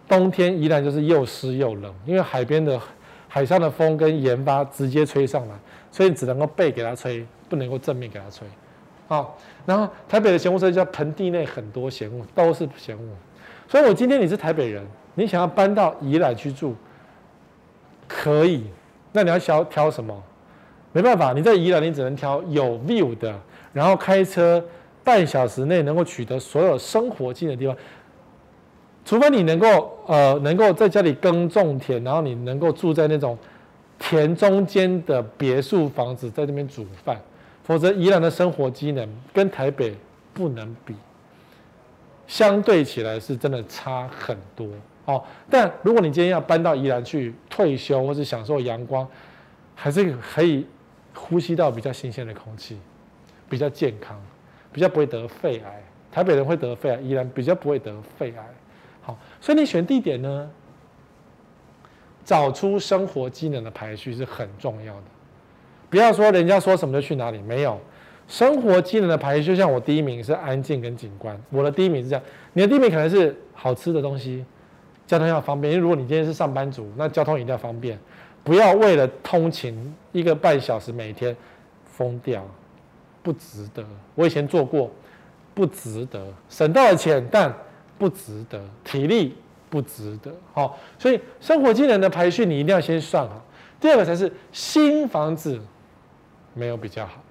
冬天宜兰就是又湿又冷，因为海边的海上的风跟盐巴直接吹上来，所以你只能够背给它吹。不能够正面给它吹，好，然后台北的嫌恶设施叫盆地内很多嫌恶，都是嫌恶，所以我今天你是台北人，你想要搬到宜兰去住，可以，那你要挑挑什么？没办法，你在宜兰你只能挑有 view 的，然后开车半小时内能够取得所有生活近的地方，除非你能够呃能够在家里耕种田，然后你能够住在那种田中间的别墅房子，在那边煮饭。否则，宜兰的生活机能跟台北不能比，相对起来是真的差很多哦。但如果你今天要搬到宜兰去退休，或是享受阳光，还是可以呼吸到比较新鲜的空气，比较健康，比较不会得肺癌。台北人会得肺癌，宜兰比较不会得肺癌。好，所以你选地点呢，找出生活机能的排序是很重要的。不要说人家说什么就去哪里，没有生活机能的排序。就像我第一名是安静跟景观，我的第一名是这样，你的第一名可能是好吃的东西，交通要方便。因为如果你今天是上班族，那交通一定要方便，不要为了通勤一个半小时每天疯掉，不值得。我以前做过，不值得，省到了钱，但不值得，体力不值得。好，所以生活技能的排序你一定要先算好。第二个才是新房子。没有比较好，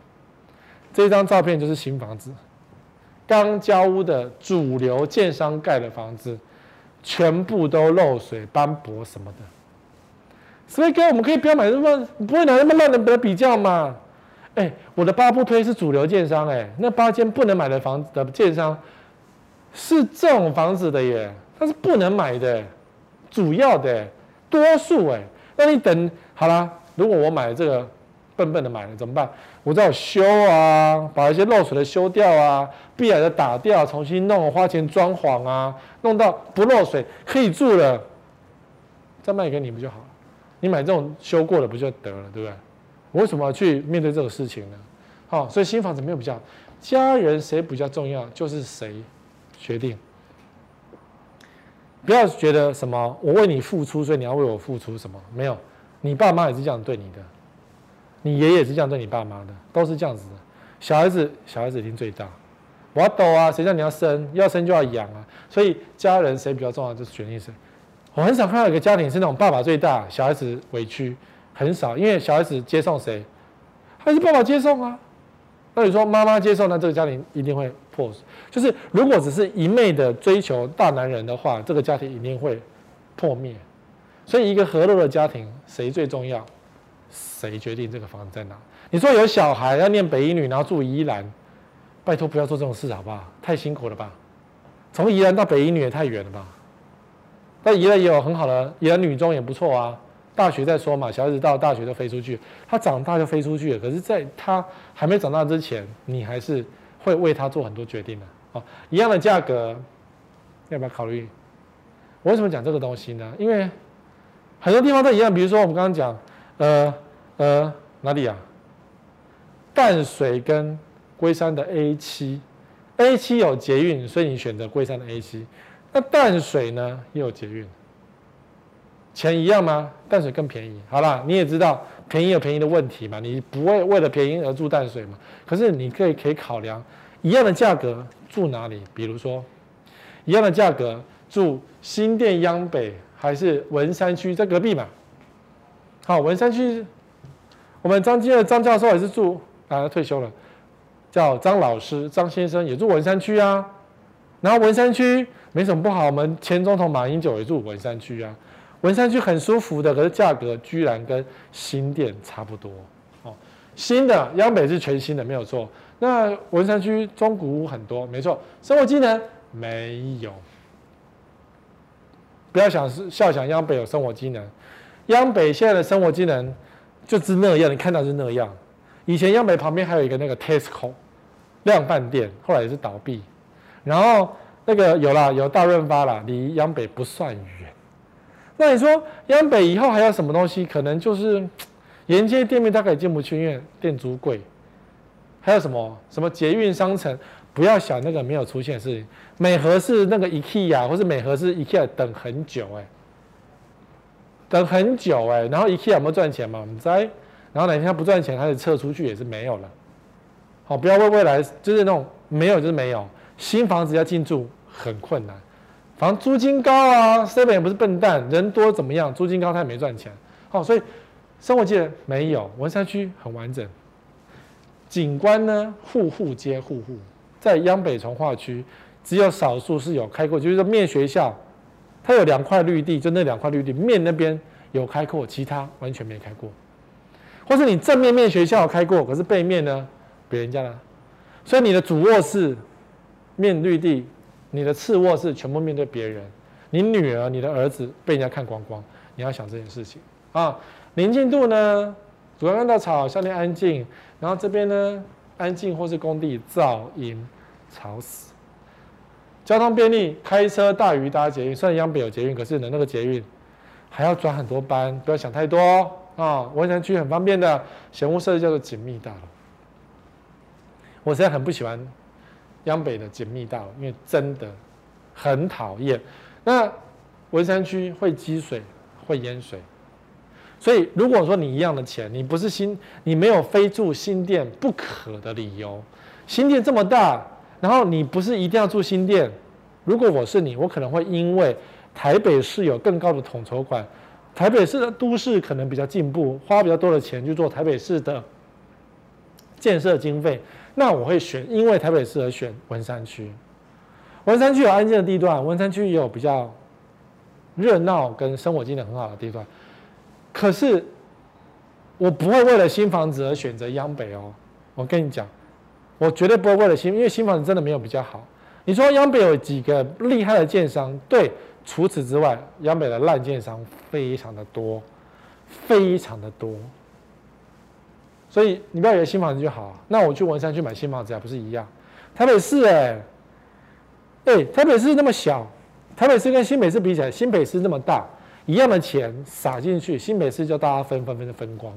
这张照片就是新房子，刚交屋的主流建商盖的房子，全部都漏水、斑驳什么的。所以哥，我们可以不要买那么不会拿那么烂的来比较嘛？哎，我的八不推是主流建商，哎，那八间不能买的房子的建商是这种房子的耶，它是不能买的，主要的多数哎，那你等好啦，如果我买这个。笨笨的买了怎么办？我只好修啊，把一些漏水的修掉啊，壁癌的打掉，重新弄，花钱装潢啊，弄到不漏水可以住了，再卖给你不就好了？你买这种修过的不就得了，对不对？我为什么要去面对这种事情呢？好，所以新房子没有比较，家人谁比较重要，就是谁决定。不要觉得什么我为你付出，所以你要为我付出什么？没有，你爸妈也是这样对你的。你爷爷是这样对你爸妈的，都是这样子的。小孩子，小孩子一定最大。我要抖啊，谁叫你要生？要生就要养啊。所以家人谁比较重要，就是决定谁。我很少看到一个家庭是那种爸爸最大，小孩子委屈，很少。因为小孩子接送谁？还是爸爸接送啊？那你说妈妈接送，那这个家庭一定会破。就是如果只是一昧的追求大男人的话，这个家庭一定会破灭。所以一个和乐的家庭，谁最重要？谁决定这个房子在哪？你说有小孩要念北一女，然后住宜兰，拜托不要做这种事好不好？太辛苦了吧？从宜兰到北一女也太远了吧？但宜兰也有很好的宜兰女中也不错啊。大学再说嘛，小孩子到大学都飞出去，他长大就飞出去了。可是在他还没长大之前，你还是会为他做很多决定的。哦，一样的价格，要不要考虑？我为什么讲这个东西呢？因为很多地方都一样，比如说我们刚刚讲。呃呃，哪里啊？淡水跟龟山的 A 七，A 七有捷运，所以你选择龟山的 A 七。那淡水呢，也有捷运，钱一样吗？淡水更便宜。好啦，你也知道便宜有便宜的问题嘛，你不会为了便宜而住淡水嘛？可是你可以可以考量一样的价格住哪里？比如说一样的价格住新店央北还是文山区，在隔壁嘛？好，文山区，我们张基的张教授也是住啊，退休了，叫张老师，张先生也住文山区啊。然后文山区没什么不好，我们前总统马英九也住文山区啊，文山区很舒服的，可是价格居然跟新店差不多哦。新的央北是全新的，没有错。那文山区中古屋很多，没错。生活机能没有，不要想是笑想央北有生活机能，央北现在的生活机能就是那样，你看到是那样。以前央北旁边还有一个那个 Tesco 量贩店，后来也是倒闭。然后那个有啦，有大润发啦，离央北不算远。那你说央北以后还有什么东西？可能就是沿街店面大概也进不去，因为店租贵。还有什么什么捷运商城？不要想那个没有出现的事情。美和是那个 IKEA，或是美和是 IKEA 等很久哎、等很久哎、然后 IKEA 有没有赚钱嘛？我们在。然后哪天他不赚钱，他就撤出去也是没有了。好，不要为未来就是那种没有就是没有。新房子要进驻很困难，反正租金高啊，seven 也不是笨蛋，人多怎么样？租金高他也没赚钱，好，所以生活界没有，文山区很完整，景观呢，户户皆户户，在央北重划区只有少数是有开过，就是说面学校，它有两块绿地，就那两块绿地面那边有开阔，其他完全没开过，或是你正面面学校开过，可是背面呢别人家呢，所以你的主卧室。面绿地，你的次卧室全部面对别人，你女儿、你的儿子被人家看光光，你要想这件事情啊。宁静度呢，主要看到草，下面安静，然后这边呢安静或是工地噪音吵死。交通便利，开车大于搭捷运，虽然央北有捷运，可是呢那个捷运还要转很多班，不要想太多啊。文山区很方便的，嫌恶设置叫做紧密大楼，我实在很不喜欢。央北的紧密大楼，因为真的很讨厌。那文山区会积水，会淹水，所以如果说你一样的钱，你不是新，你没有非住新店不可的理由。新店这么大，然后你不是一定要住新店。如果我是你，我可能会因为台北市有更高的统筹款，台北市的都市可能比较进步，花比较多的钱去做台北市的建设经费。那我会选，因为台北市而选文山区。文山区有安静的地段，文山区也有比较热闹跟生活机能很好的地段。可是我不会为了新房子而选择央北哦。我跟你讲，我绝对不会为了新，因为新房子真的没有比较好。你说央北有几个厉害的建商？对，除此之外，央北的烂建商非常的多，非常的多。所以你不要以为新房子就好，那我去文山去买新房子还不是一样？台北市哎，哎，台北市那么小，台北市跟新北市比起来，新北市那么大，一样的钱撒进去，新北市就大家分分分的分光。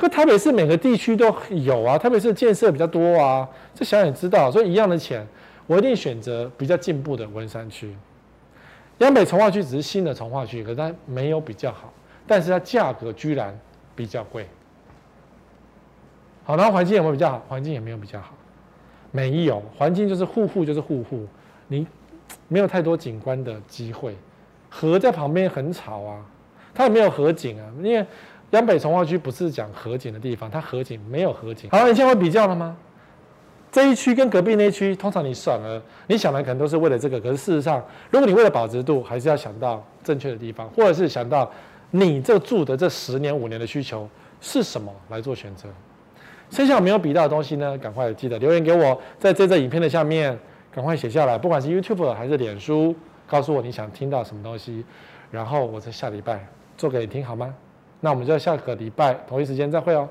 可台北市每个地区都有啊，台北市建设比较多啊，这想想也知道。所以一样的钱，我一定选择比较进步的文山区。央北重化区只是新的重化区，可是它没有比较好，但是它价格居然比较贵。好，然后环境有没有比较好？环境也没有比较好，没有。环境就是户户就是户户，你没有太多景观的机会。河在旁边很吵啊，它也没有河景啊。因为央北重划区不是讲河景的地方，它河景没有河景。好，你现在会比较了吗？这一区跟隔壁那一区，通常你算了，你想的可能都是为了这个，可是事实上，如果你为了保值度，还是要想到正确的地方，或者是想到你这住的这十年五年的需求是什么来做选择。剩下没有比到的东西呢？赶快记得留言给我，在这则影片的下面赶快写下来，不管是 YouTube 还是脸书，告诉我你想听到什么东西，然后我在下礼拜做给你听好吗？那我们就下个礼拜同一时间再会哦。